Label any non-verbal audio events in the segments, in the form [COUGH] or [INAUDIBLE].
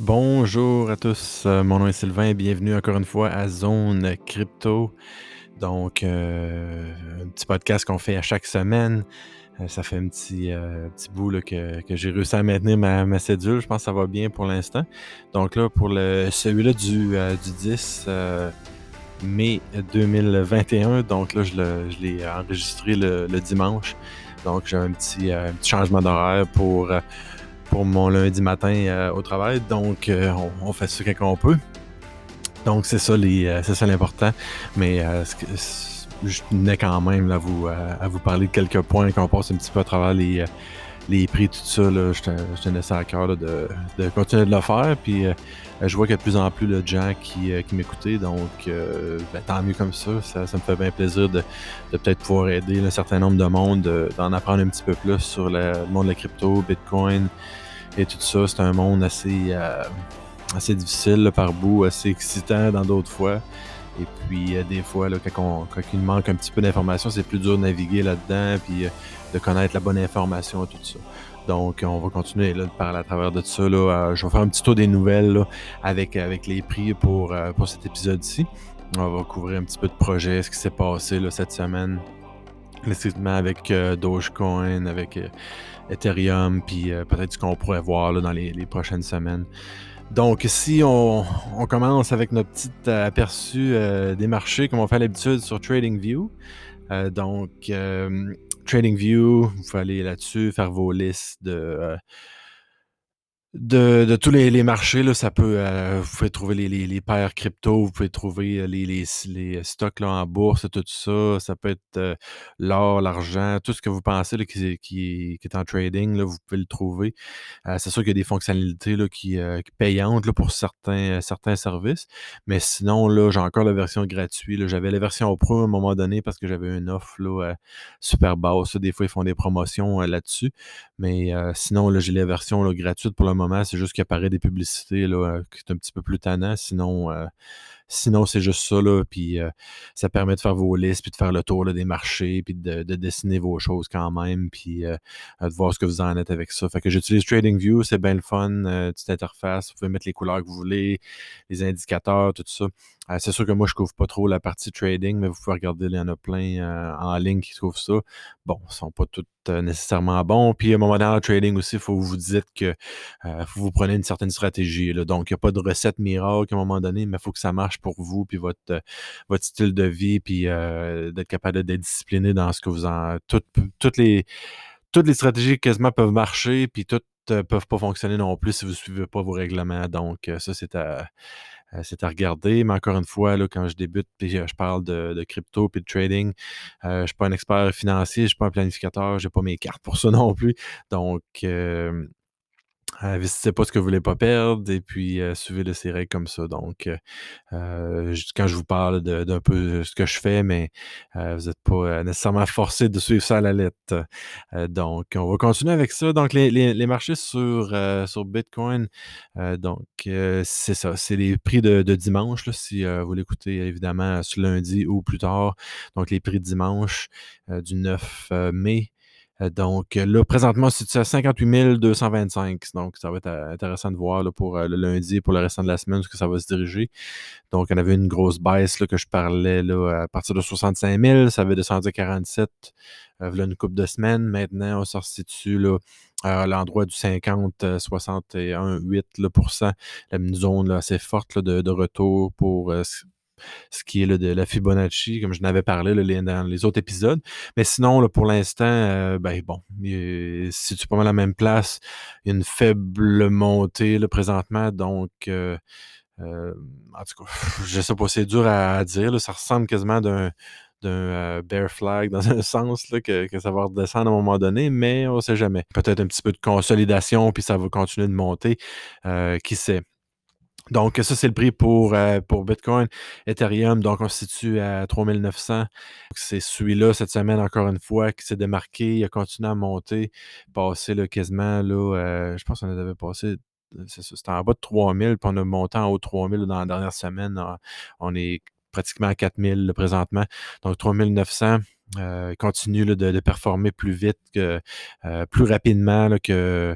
Bonjour à tous, euh, mon nom est Sylvain et bienvenue encore une fois à Zone Crypto. Donc, euh, un petit podcast qu'on fait à chaque semaine. Euh, ça fait un petit, bout que, que j'ai réussi à maintenir ma, ma cédule. Je pense que ça va bien pour l'instant. Donc là, pour le, celui-là du, du 10 euh, mai 2021, donc là, je, l'ai enregistré le, dimanche. Donc, j'ai un petit, un petit changement d'horaire pour, pour mon lundi matin euh, au travail. Donc, euh, on, fait ça quand on peut. Donc, c'est ça, les, euh, c'est ça l'important. Mais je tenais quand même à, vous, à vous parler de quelques points qu'on passe un petit peu à travers les, les prix, tout ça. Là, je, te- je tenais ça à cœur de, de continuer de le faire. Puis, je vois qu'il y a de plus en plus de gens qui, qui m'écoutaient. Donc, ben, tant mieux comme ça. Ça, ça me fait bien plaisir de, de peut-être pouvoir aider un certain nombre de monde, de- d'en apprendre un petit peu plus sur le monde de la crypto, Bitcoin et tout ça. C'est un monde assez, euh, assez difficile par bout, assez excitant dans d'autres fois. Et puis, euh, des fois, là, quand, il manque un petit peu d'informations, c'est plus dur de naviguer là-dedans, puis euh, de connaître la bonne information et tout ça. Donc, on va continuer là, de parler à travers de ça. Là. Je vais faire un petit tour des nouvelles avec, avec les prix pour, pour cet épisode-ci. On va couvrir un petit peu de projets, ce qui s'est passé cette semaine, avec euh, Dogecoin, avec euh, Ethereum, puis euh, peut-être ce qu'on pourrait voir là, dans les, prochaines semaines. Donc, si on, on commence avec notre petit aperçu des marchés, comme on fait l'habitude sur TradingView. Donc, TradingView, vous pouvez aller là-dessus, faire vos listes de, de, tous les, marchés, là, ça peut, euh, vous pouvez trouver les, paires crypto, vous pouvez trouver euh, les, stocks là, en bourse, tout ça. Ça peut être euh, l'or, l'argent, tout ce que vous pensez là, qui, est en trading, vous pouvez le trouver. C'est sûr qu'il y a des fonctionnalités là, qui, payantes là, pour certains, services. Mais sinon, là, j'ai encore la version gratuite. J'avais la version pro à un moment donné parce que j'avais une offre là, super basse. Des fois, ils font des promotions là-dessus. Mais sinon, là, j'ai la version gratuite pour le moment. C'est juste qu'il apparaît des publicités là, euh, qui est un petit peu plus tannant. Sinon, euh, sinon c'est juste ça. Là, puis euh, ça permet de faire vos listes, puis de faire le tour des marchés, puis de, de dessiner vos choses quand même, puis euh, euh, de voir ce que vous en êtes avec ça. Fait que j'utilise TradingView, c'est bien le fun, euh, petite interface. Vous pouvez mettre les couleurs que vous voulez, les indicateurs, tout ça. C'est sûr que moi, je couvre pas trop la partie trading, mais vous pouvez regarder, il y en a plein en ligne qui trouvent ça. Bon, ils sont pas tous nécessairement bons. Puis à un moment donné, en trading aussi, il faut que vous dites que faut vous prenez une certaine stratégie. Là. Donc, il n'y a pas de recette miracle à un moment donné, mais il faut que ça marche pour vous, puis votre, euh, votre style de vie, puis euh, d'être capable d'être discipliné dans ce que vous en. Toutes, toutes, les, toutes les stratégies quasiment peuvent marcher, puis toutes ne peuvent pas fonctionner non plus si vous ne suivez pas vos règlements. Donc, euh, ça, c'est à. euh, c'est à regarder, mais encore une fois, là, quand je débute, puis euh, je parle de, crypto puis de trading, euh, je ne suis pas un expert financier, je ne suis pas un planificateur, je n'ai pas mes cartes pour ça [LAUGHS] non plus. Donc, euh, investissez pas ce que vous voulez pas perdre et puis euh, suivez ces règles comme ça. Donc, euh, euh, quand je vous parle d'un peu ce que je fais, mais euh, vous n'êtes pas euh, nécessairement forcé de suivre ça à la lettre. Euh, donc, on va continuer avec ça. Donc, les, les- les marchés sur, euh, sur Bitcoin, euh, donc, euh, c'est ça. C'est les prix de, de dimanche, là, si euh, vous l'écoutez évidemment ce lundi ou plus tard. Donc, les prix de dimanche euh, du 9 euh, mai. Euh, Donc là, présentement, c'est à 58 225. Donc, ça va être euh, intéressant de voir là, pour euh, le lundi et pour le restant de la semaine où que ça va se diriger. Donc, on avait une grosse baisse là, que je parlais là, à partir de 65 000. Ça avait descendu à 47 euh, voilà une couple de semaines. Maintenant, on se situe là, à l'endroit du 50, euh, 61, 8 là, une zone là, assez forte là, de, de retour pour ce qui est de la Fibonacci, comme je n'avais parlé dans les autres épisodes. Mais sinon, là, pour l'instant, euh, ben bon, si tu pas mal à la même place, une faible montée présentement. Donc, euh, euh, en tout cas, je sais pas, c'est dur à, dire. ça ressemble quasiment d'un d'un euh, bear flag dans [LAUGHS] un sens là, que, ça va redescendre à un moment donné, mais on sait jamais. Peut-être un petit peu de consolidation, puis ça va continuer de monter. Qui sait? Donc, ça, c'est le prix pour, euh, pour Bitcoin. Ethereum, donc, on se situe à 3900. C'est celui-là, cette semaine, encore une fois, qui s'est démarqué. Il a continué à monter, passé là, quasiment, là, euh, je pense qu'on avait passé, ça, c'était en bas de 3000, puis on a monté en haut de 3000 dans la dernière semaine. On- est pratiquement à 4000 là, présentement. Donc, 3900. Euh, continue de, de performer plus vite, que, euh, plus rapidement que,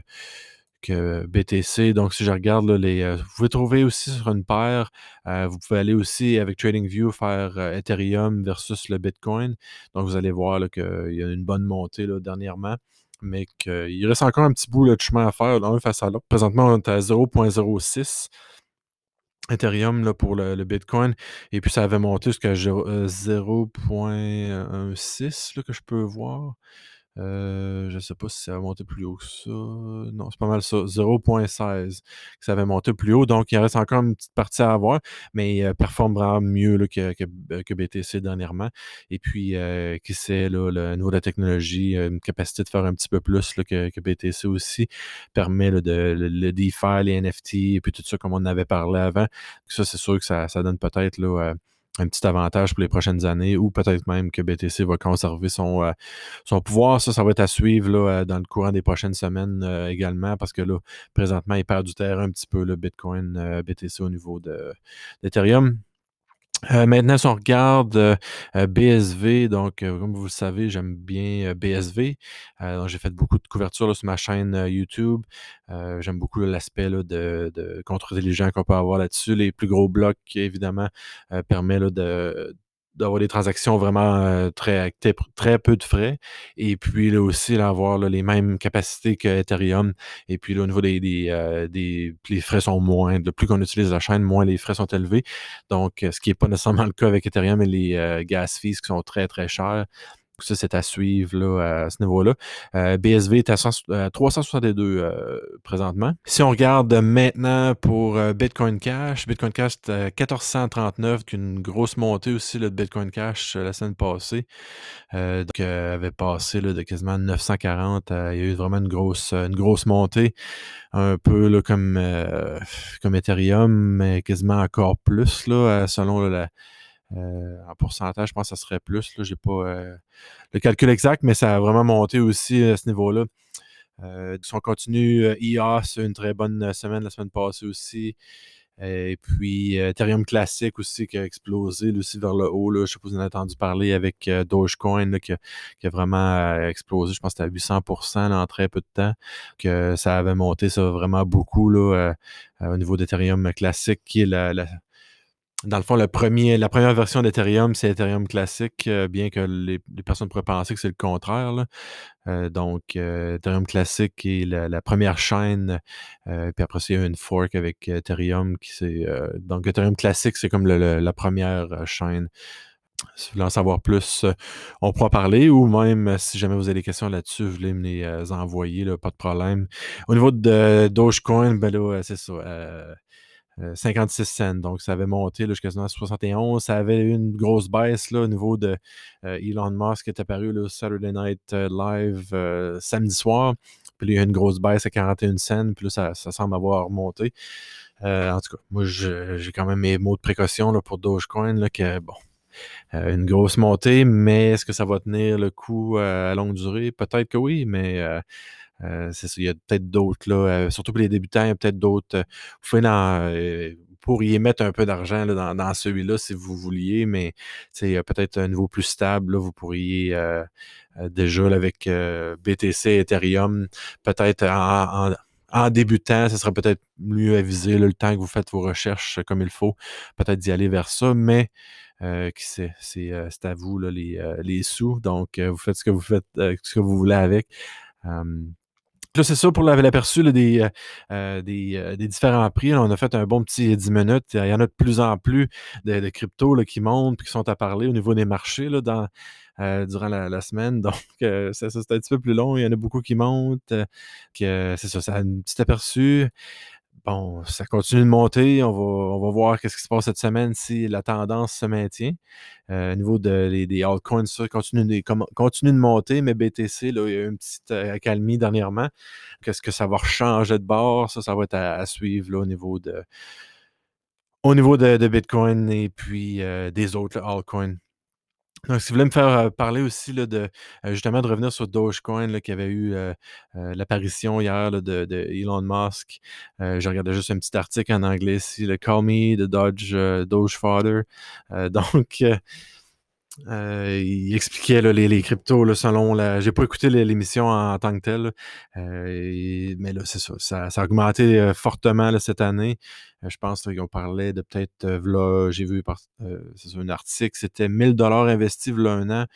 que BTC. Donc, si je regarde les. euh, vous pouvez trouver aussi sur une paire. euh, vous pouvez aller aussi avec TradingView faire euh, Ethereum versus le Bitcoin. Donc, vous allez voir qu'il y a une bonne montée là, dernièrement. Mais qu'il reste encore un petit bout de chemin à faire l'un face à l'autre. Présentement, on est à 0.06. Ethereum là, pour le, Bitcoin. Et puis ça avait monté jusqu'à zéro- euh, 0.16 là, que je peux voir. Euh, je ne sais pas si ça va monter plus haut que ça. Non, c'est pas mal ça. 0.16 que ça avait monté plus haut. Donc, il reste encore une petite partie à avoir, mais euh, performe vraiment mieux là, que, que, euh, BTC dernièrement. Et puis, euh, qui sait, là, le niveau de la technologie, une capacité de faire un petit peu plus là, que, BTC aussi, permet de, le, DeFi, les NFT, et puis tout ça, comme on avait parlé avant. Ça, c'est sûr que ça, ça donne peut-être là, un petit avantage pour les prochaines années ou peut-être même que BTC va conserver son, euh, son pouvoir. Ça, ça va être à suivre là, euh, dans le courant des prochaines semaines euh, également parce que là, présentement, il perd du terrain un petit peu le Bitcoin, BTC au niveau de- d'Ethereum. Euh, maintenant, si on regarde euh, euh, BSV, donc euh, comme vous le savez, j'aime bien euh, BSV. Euh, j'ai fait beaucoup de couvertures là, sur ma chaîne YouTube. J'aime beaucoup l'aspect de, de contre-intelligent qu'on peut avoir là-dessus. Les plus gros blocs, évidemment, permet là, de d'avoir des transactions vraiment euh, très, très, peu de frais. Et puis là aussi, là, avoir les mêmes capacités que Ethereum. Et puis là, au niveau des, des, euh, des- les frais sont moindres. Plus qu'on utilise la chaîne, moins les frais sont élevés. Donc, euh, ce qui n'est pas nécessairement le cas avec Ethereum et les euh, gas fees qui sont très, très chers. Ça, c'est à suivre là, à ce niveau-là. Euh, BSV est à 100 euh, 362 euh, présentement. Si on regarde maintenant pour Bitcoin Cash, Bitcoin Cash est à 1439, qui est une grosse montée aussi de Bitcoin Cash la semaine passée. Donc, avait passé là, de quasiment 940. euh, il y a eu vraiment une grosse, une grosse montée, un peu là, comme, comme Ethereum, mais quasiment encore plus là, selon la, euh, en pourcentage, je pense que ça serait plus. Je n'ai pas euh, le calcul exact, mais ça a vraiment monté aussi à ce niveau-là. Euh, si on continue, euh, EOS, une très bonne euh, semaine la semaine passée aussi. Et puis euh, Ethereum classique aussi qui a explosé là, aussi vers le haut. Là. Je ne sais pas si vous en avez entendu parler avec euh, Dogecoin là, qui, a, vraiment euh, explosé. Je pense que c'était à 800 là, en très peu de temps. Que ça avait monté ça vraiment beaucoup là, euh, euh, au niveau d'Ethereum classique, qui est la dans le fond, la première version d'Ethereum, c'est Ethereum classique, euh, bien que les, personnes pourraient penser que c'est le contraire. Euh, donc, euh, Ethereum classique est la, première chaîne, euh, puis après, il y a une fork avec Ethereum qui c'est. donc, Ethereum classique, c'est comme la première chaîne. Si vous voulez en savoir plus, on pourra parler, ou même si jamais vous avez des questions là-dessus, vous voulez me les envoyer, pas de problème. Au niveau de Dogecoin, ben c'est ça. Euh, euh, 56 cents. Donc, ça avait monté jusqu'à quasiment 71. Ça avait eu une grosse baisse là, au niveau de euh, Elon Musk qui est apparu le Saturday Night euh, Live samedi soir. Puis il y a eu une grosse baisse à 41 cents. Puis là, ça, semble avoir remonté. Euh, en tout cas, moi, j'ai quand même mes mots de précaution là, pour Dogecoin, là, que bon, une grosse montée, mais est-ce que ça va tenir le coup à longue durée? Peut-être que oui, mais euh, c'est il y a peut-être d'autres, là, euh, surtout pour les débutants, il y a peut-être d'autres. euh, vous pourriez mettre un peu d'argent dans, celui-là si vous vouliez, mais sais, peut-être un niveau plus stable, là, vous pourriez déjà avec BTC, Ethereum, peut-être en, débutant, ce serait peut-être mieux là, le temps que vous faites vos recherches comme il faut, peut-être d'y aller vers ça, mais qui sait, c'est c'est à vous les, les sous, donc vous faites ce que vous faites, ce que vous voulez avec. Là, c'est ça pour la- l'aperçu des, euh, euh, euh, des différents prix. on a fait un bon petit 10 minutes. Il y en a de plus en plus de, de cryptos qui montent et qui sont à parler au niveau des marchés là, dans, durant la, semaine. [LAUGHS] Donc, c'est un petit peu plus long. Il y en a beaucoup qui montent. c'est ça, a un petit aperçu. Bon, ça continue de monter. On va, on va voir qu'est-ce qui se passe cette semaine si la tendance se maintient. Euh, au niveau de, les- des altcoins, ça continue, de- de monter, mais BTC, là, il y a eu une petite euh, accalmie dernièrement. Qu'est-ce que ça va changer de bord? Ça, ça va être à, suivre là, au niveau de, au niveau de, Bitcoin et puis euh, des autres altcoins. Donc, si vous voulez me faire parler aussi là, de justement de revenir sur Dogecoin, là, qui avait eu l'apparition hier là, de, de Elon Musk. Je regardais juste un petit article en anglais ici, le Call Me Dodge euh, Doge Father. [LAUGHS] Donc, euh, il expliquait les, cryptos selon la. J'ai pas écouté l'émission en, tant que telle, euh, mais là, c'est ça, ça, a augmenté euh, fortement cette année. Je pense qu'on parlait de peut-être, j'ai vu un article, c'était 1000 dollars investis là, un an,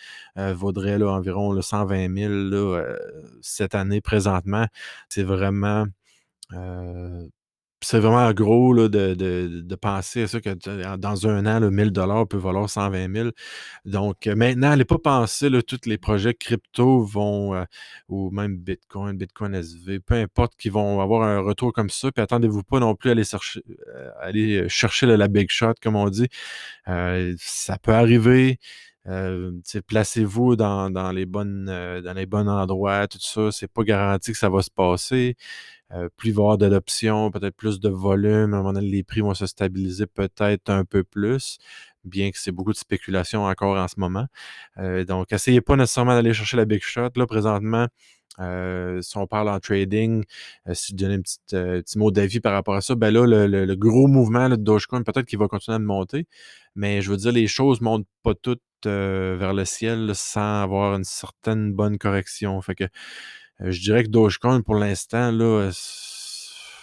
vaudrait environ là, 120 000 là, cette année présentement. C'est vraiment c'est vraiment gros là, de, de, de, penser à ça que dans un an, le 1000 dollars peut valoir 120 000. Donc euh, maintenant, n'allez pas penser là, tous les projets crypto vont, euh, ou même Bitcoin, Bitcoin SV, peu importe, qui vont avoir un retour comme ça. Puis attendez-vous pas non plus à aller chercher, euh, aller chercher la big shot, comme on dit. ça peut arriver. Placez-vous dans, les bons endroits, tout ça. C'est pas garanti que ça va se passer. Plus il va d'adoption, peut-être plus de volume. À un moment donné, les prix vont se stabiliser peut-être un peu plus, bien que c'est beaucoup de spéculation encore en ce moment. Donc, essayez pas nécessairement d'aller chercher la big shot. Là, présentement, euh, si on parle en trading, si je donne un petit, petit mot d'avis par rapport à ça, ben là, le, gros mouvement de Dogecoin, peut-être qu'il va continuer à monter, mais je veux dire, les choses ne montent pas toutes vers le ciel sans avoir une certaine bonne correction. Fait que euh, je dirais que Dogecoin, pour l'instant, là,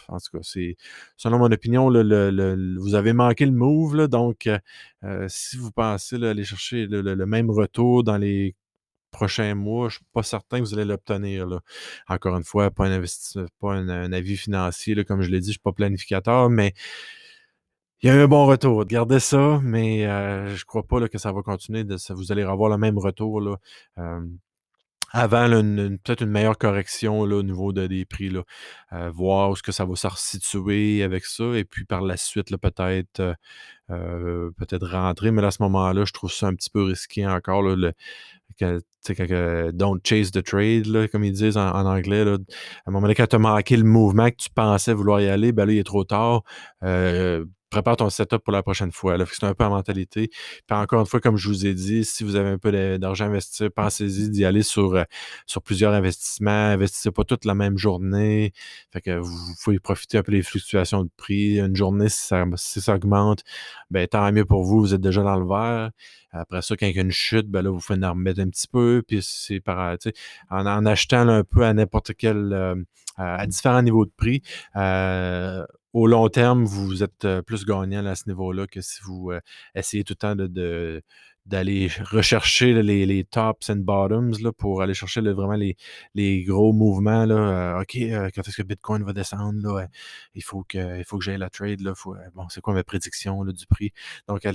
en tout cas, c'est selon mon opinion, vous avez manqué le move. donc, euh, euh, si vous pensez aller chercher le, même retour dans les prochains mois, je ne suis pas certain que vous allez l'obtenir. Encore une fois, pas un pas un, avis financier, comme je l'ai dit, je ne suis pas planificateur, mais il y a eu un bon retour. Gardez ça, mais je ne crois pas que ça va continuer. Vous allez avoir le même retour. Là avant peut-être une meilleure correction là, au niveau de, des prix, là, euh, voir où est-ce que ça va se situer avec ça, et puis par la suite, peut-être euh, euh, peut-être rentrer, mais à ce moment-là, je trouve ça un petit peu risqué encore. Le, que, don't chase the trade, comme ils disent en, anglais. À un moment donné, quand tu as manqué le mouvement que tu pensais vouloir y aller, ben là, il est trop tard prépare ton setup pour la prochaine fois. C'est un peu la mentalité. Puis encore une fois, comme je vous ai dit, si vous avez un peu d'argent à investir, pensez-y d'y aller sur, euh, sur plusieurs investissements. Investissez pas toute la même journée. Fait que vous, pouvez profiter un peu des fluctuations de prix. Une journée, si ça, si ça augmente, ben, tant mieux pour vous, vous êtes déjà dans le vert. Après ça, quand il y a une chute, ben là, vous faites en remettre un petit peu. Puis c'est par, en, en achetant un peu à n'importe quel, euh, à différents niveaux de prix, euh, au long terme, vous êtes plus gagnant à ce niveau-là que si vous essayez tout le temps de, d'aller [LAUGHS] rechercher les, les, tops and bottoms là, pour aller chercher vraiment les, les, gros mouvements. Là, OK, quand est-ce que Bitcoin va descendre? Là, il faut que, il faut que j'aille la trade. Là, bon, c'est quoi ma prédiction là, du prix? Donc,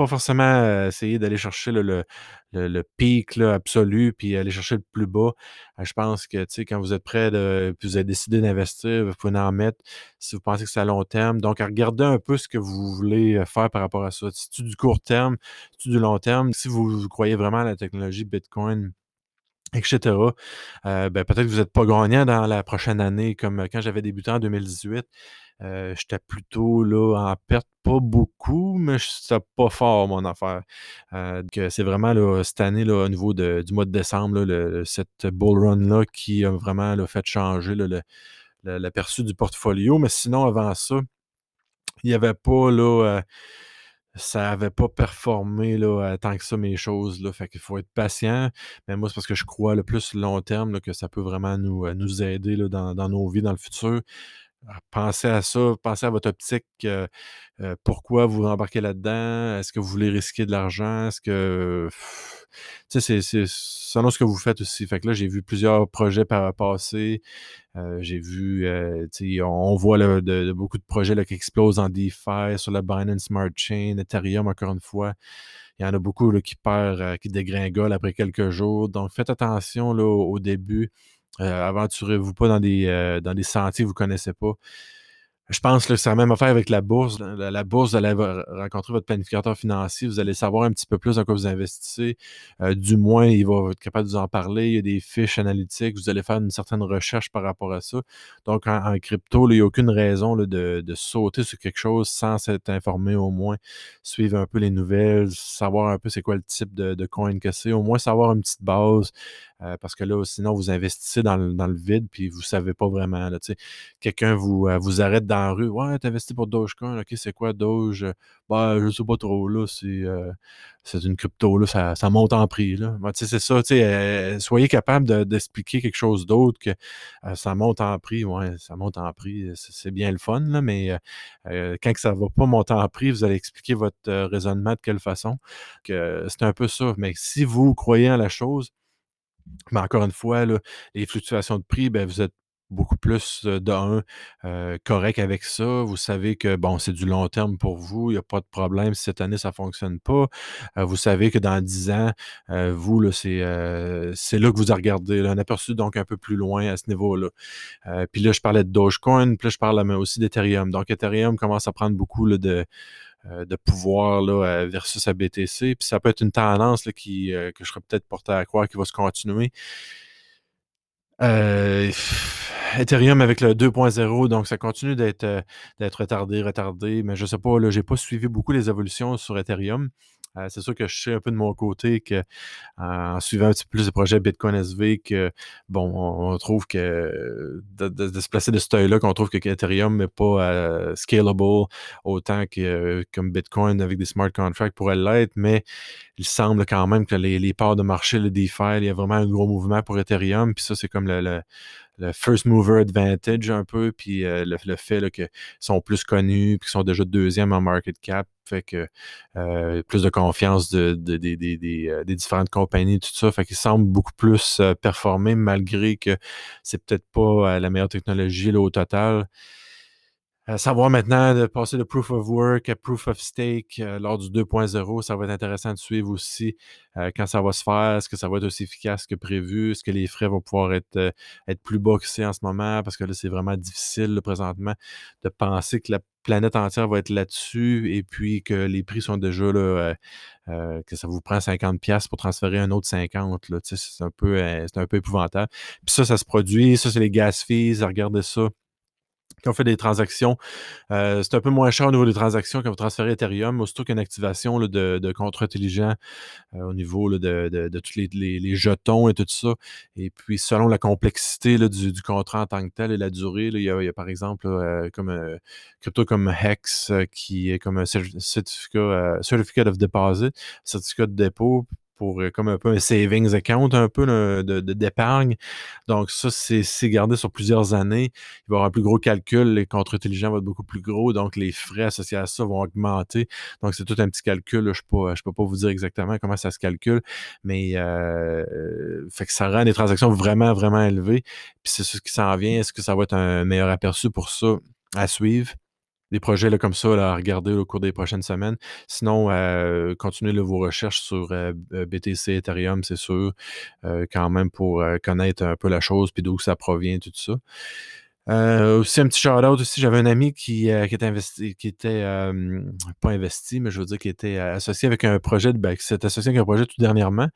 pas forcément essayer d'aller chercher le, le, le, pic absolu puis aller chercher le plus bas. je pense que quand vous êtes prêt de, puis vous avez décidé d'investir, vous pouvez en mettre si vous pensez que c'est à long terme. Donc, regardez un peu ce que vous voulez faire par rapport à ça. Si c'est du court terme, si c'est du long terme, si vous, croyez vraiment à la technologie Bitcoin, etc. Euh, ben, peut-être que vous n'êtes pas gagnant dans la prochaine année, comme quand j'avais débuté en 2018. Euh, j'étais plutôt là en perte, pas beaucoup, mais c'était pas fort mon affaire. Euh, c'est vraiment cette année, là, au niveau de, du mois de décembre, cette bull run-là qui a vraiment fait changer l'aperçu du portfolio. Mais sinon, avant ça, il n'y avait pas là. Euh, ça n'avait pas performé là, tant que ça mes choses. Là, fait qu'il faut être patient. Mais moi, c'est parce que je crois le plus long terme que ça peut vraiment nous, nous aider là, dans, dans, nos vies dans le futur. Ah, pensez à ça, pensez à votre optique. Euh, euh, pourquoi vous embarquez là-dedans? Est-ce que vous voulez risquer de l'argent? Est-ce que. Tu sais, c'est selon ce que vous faites aussi. Fait que là, j'ai vu plusieurs projets par passer. Euh, j'ai vu, sais, on, voit de, beaucoup de projets là, qui explosent en DeFi sur la Binance Smart Chain, Ethereum, encore une fois. Il y en a beaucoup là, qui perdent, qui dégringolent après quelques jours. Donc, faites attention là, au début. Euh, aventurez-vous pas dans des, euh, dans des sentiers que vous ne connaissez pas. Je pense que c'est la même affaire avec la bourse. La, bourse, vous allez rencontrer votre planificateur financier, vous allez savoir un petit peu plus dans quoi vous investissez. Euh, du moins, il va être capable de vous en parler. Il y a des fiches analytiques, vous allez faire une certaine recherche par rapport à ça. Donc, en, crypto, il n'y a aucune raison de, sauter sur quelque chose sans s'être informé au moins, suivre un peu les nouvelles, savoir un peu c'est quoi le type de, coin que c'est, au moins savoir une petite base. Euh, parce que là, sinon, vous investissez dans le, dans le vide, puis vous ne savez pas vraiment. Quelqu'un vous, euh, vous arrête dans la rue. Ouais, tu investi pour Dogecoin. OK, c'est quoi Doge? Bah, je ne sais pas trop. Là, c'est, euh, c'est une crypto. Là, ça, ça monte en prix. Là. Bah, c'est ça. soyez capable d'expliquer quelque chose d'autre que ça monte en prix. Ouais, ça monte en prix. C'est, bien le fun, là, mais quand ça ne va pas monter en prix, vous allez expliquer votre raisonnement de quelle façon. Que c'est un peu ça. Mais si vous croyez en la chose, mais encore une fois, les fluctuations de prix, ben, vous êtes beaucoup plus d'un correct avec ça. Vous savez que bon, c'est du long terme pour vous. Il n'y a pas de problème si cette année ça ne fonctionne pas. vous savez que dans 10 ans, vous, c'est, là que vous regardez. un aperçu donc un peu plus loin à ce niveau-là. puis là, je parlais de Dogecoin, puis là, je parle aussi d'Ethereum. Donc, Ethereum commence à prendre beaucoup de de pouvoir là, versus à BTC. Puis ça peut être une tendance là, qui, que je serais peut-être porté à croire qui va se continuer. Euh, Ethereum avec le 2.0, donc ça continue d'être d'être retardé, retardé, mais je sais pas, là, j'ai pas suivi beaucoup les évolutions sur Ethereum. Euh, c'est sûr que je sais un peu de mon côté que en suivant un petit peu plus de projets Bitcoin SV, que bon, on, trouve que de, se placer de ce œil-là, qu'on trouve que Ethereum n'est pas euh, scalable autant que comme Bitcoin avec des smart contracts pourrait l'être, mais il semble quand même que les, parts de marché, le DeFi, il y a vraiment un gros mouvement pour Ethereum. Puis ça, c'est comme le, first mover advantage un peu. Puis euh, le, fait qu'ils sont plus connus, puis qu'ils sont déjà deuxième en market cap, fait que euh, plus de confiance de, euh, des, différentes compagnies, tout ça. Fait qu'ils semblent beaucoup plus performer malgré que c'est peut-être pas la meilleure technologie au total. Euh, savoir maintenant de passer de proof of work à proof of stake euh, lors du 2.0, ça va être intéressant de suivre aussi euh, quand ça va se faire. Est-ce que ça va être aussi efficace que prévu? Est-ce que les frais vont pouvoir être, être plus bas en ce moment? Parce que là, c'est vraiment difficile présentement de penser que la planète entière va être là-dessus et puis que les prix sont déjà là, que ça vous prend 50$ pour transférer un autre 50$. C'est un, peu, c'est un peu épouvantable. Puis ça, ça se produit. Ça, c'est les gas fees. Regardez ça qui ont fait des transactions. Euh, c'est un peu moins cher au niveau des transactions quand vous transférez Ethereum, aussitôt qu'une activation de, de contrats intelligents euh, au niveau de, tous les, jetons et tout ça. Et puis, selon la complexité du, contrat en tant que tel et la durée, il, y a, par exemple euh, comme crypto comme Hex qui est comme un certificat, certificate of deposit, certificat de dépôt pour euh, comme un peu un savings account, un peu de, d'épargne. Donc, ça, c'est, gardé sur plusieurs années. Il va y avoir un plus gros calcul, les contrats intelligents vont être beaucoup plus gros, donc les frais associés à ça vont augmenter. Donc, c'est tout un petit calcul. Je ne peux pas vous dire exactement comment ça se calcule, mais euh, fait que ça rend des transactions vraiment, vraiment élevées. Puis c'est ce qui s'en vient. Est-ce que ça va être un meilleur aperçu pour ça à suivre? Des projets là, comme ça à regarder au cours des prochaines semaines. Sinon, euh, continuez vos recherches sur euh, euh, BTC, Ethereum, c'est sûr, quand même pour connaître un peu la chose, puis d'où ça provient, tout ça. Euh, aussi un petit shout-out aussi, j'avais un ami qui, euh, qui était qui était euh, pas investi, mais je veux dire qui était associé avec un projet, de, ben, qui s'est associé avec un projet tout dernièrement,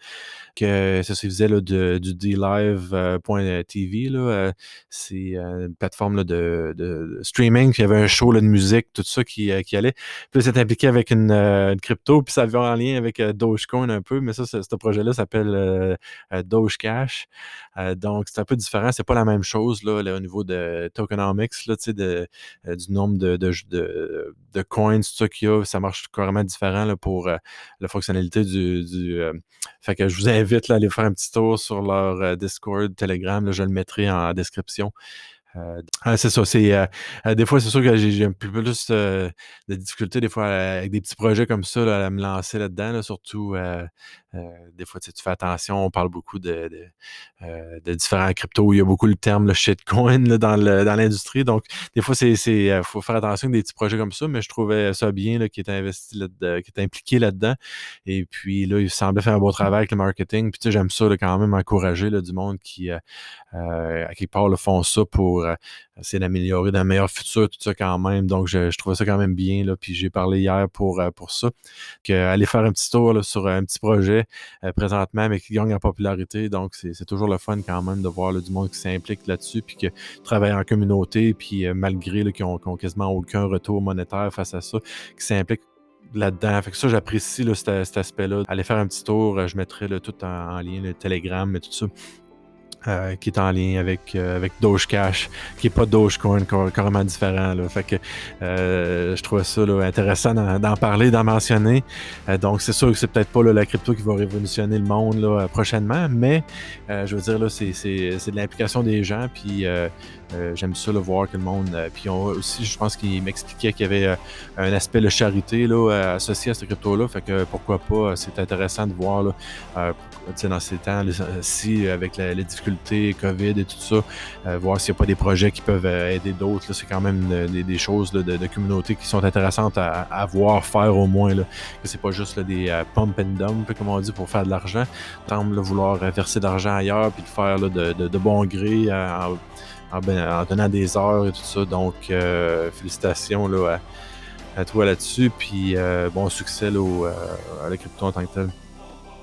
que ça se faisait là, de, du dlive.tv. c'est une plateforme là, de, streaming, puis il y avait un show là, de musique, tout ça qui, qui allait. Puis s'est impliqué avec une, crypto, puis ça avait en lien avec Dogecoin un peu, mais ça, ce projet-là s'appelle Doge Cash. donc, c'est un peu différent, c'est pas la même chose là au niveau de tokenomics, là, euh, du nombre de, de, coins, tout ça qu'il y a, ça marche carrément différent là, pour euh, la fonctionnalité du. euh, fait que je vous invite à aller faire un petit tour sur leur Discord, Telegram, là, je le mettrai en description. Euh, c'est ça. C'est, euh, euh, des fois, c'est sûr que j'ai, un peu plus de difficultés, des fois, avec des petits projets comme ça, à me lancer là-dedans. surtout, des fois, tu, fais attention, on parle beaucoup de, de, différents cryptos. Il y a beaucoup le terme le shitcoin dans, l'industrie. Donc, des fois, c'est, c'est faut faire attention avec des petits projets comme ça, mais je trouvais ça bien là, qui était investi là qui était impliqué là-dedans. Et puis là, il semblait faire un bon travail avec le marketing. Puis tu sais, j'aime ça quand même encourager là, du monde qui, à quelque part, le font ça pour euh, essayer d'améliorer d'un meilleur futur, tout ça quand même. Donc, je, trouvais ça quand même bien. Là, puis j'ai parlé hier pour, euh, pour ça. Que, aller faire un petit tour sur un petit projet euh, présentement, mais qui gagne en popularité. Donc, c'est toujours le fun quand même de voir du monde qui s'implique là-dessus, puis qui travaille en communauté, puis malgré qu'ils n'ont quasiment aucun retour monétaire face à ça, qui s'implique là-dedans. Fait que ça, j'apprécie cet, aspect-là. Aller faire un petit tour, je mettrai tout en, lien, le Telegram et tout ça. Euh, qui est en lien avec, euh, avec Doge Cash, qui n'est pas Dogecoin, carrément différent. Là. Fait que euh, je trouvais ça intéressant d'en parler, d'en mentionner. donc, c'est sûr que c'est peut-être pas la crypto qui va révolutionner le monde là, prochainement, mais je veux dire, là, c'est, de l'implication des gens, puis j'aime ça le voir que le monde. puis aussi, je pense qu'il m'expliquait qu'il y avait un aspect de charité là, associé à cette crypto-là. Fait que pourquoi pas, c'est intéressant de voir là, dans ces temps, si avec les difficultés COVID et tout ça, euh, voir s'il n'y a pas des projets qui peuvent euh, aider d'autres. C'est quand même euh, des, choses de, communauté qui sont intéressantes à, voir faire au moins. Là. Que c'est pas juste des pump and dump, comme on dit, pour faire de l'argent. Semble vouloir verser de l'argent ailleurs puis le faire de, bon gré ben, en, donnant des heures et tout ça. Donc, félicitations à, toi là-dessus. Puis bon succès à la crypto en tant que tel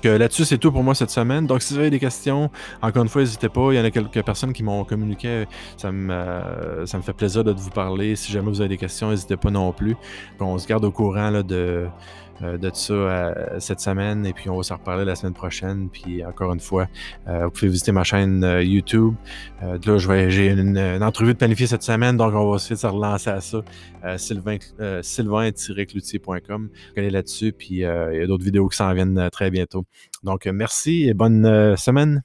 là-dessus, c'est tout pour moi cette semaine. Donc, si vous avez des questions, encore une fois, n'hésitez pas. Il y en a quelques personnes qui m'ont communiqué. Ça me, euh, ça me fait plaisir de vous parler. Si jamais vous avez des questions, n'hésitez pas non plus. on se garde au courant là, de, euh, de tout ça euh, cette semaine et puis on va s'en reparler la semaine prochaine. Puis encore une fois, euh, vous pouvez visiter ma chaîne YouTube. là, j'ai une, entrevue de planifier cette semaine, donc on va de se relancer à ça. Sylvain, sylvain-cloutier.com. Allez là-dessus, puis il y a d'autres vidéos qui s'en viennent très bientôt. Donc merci et bonne semaine.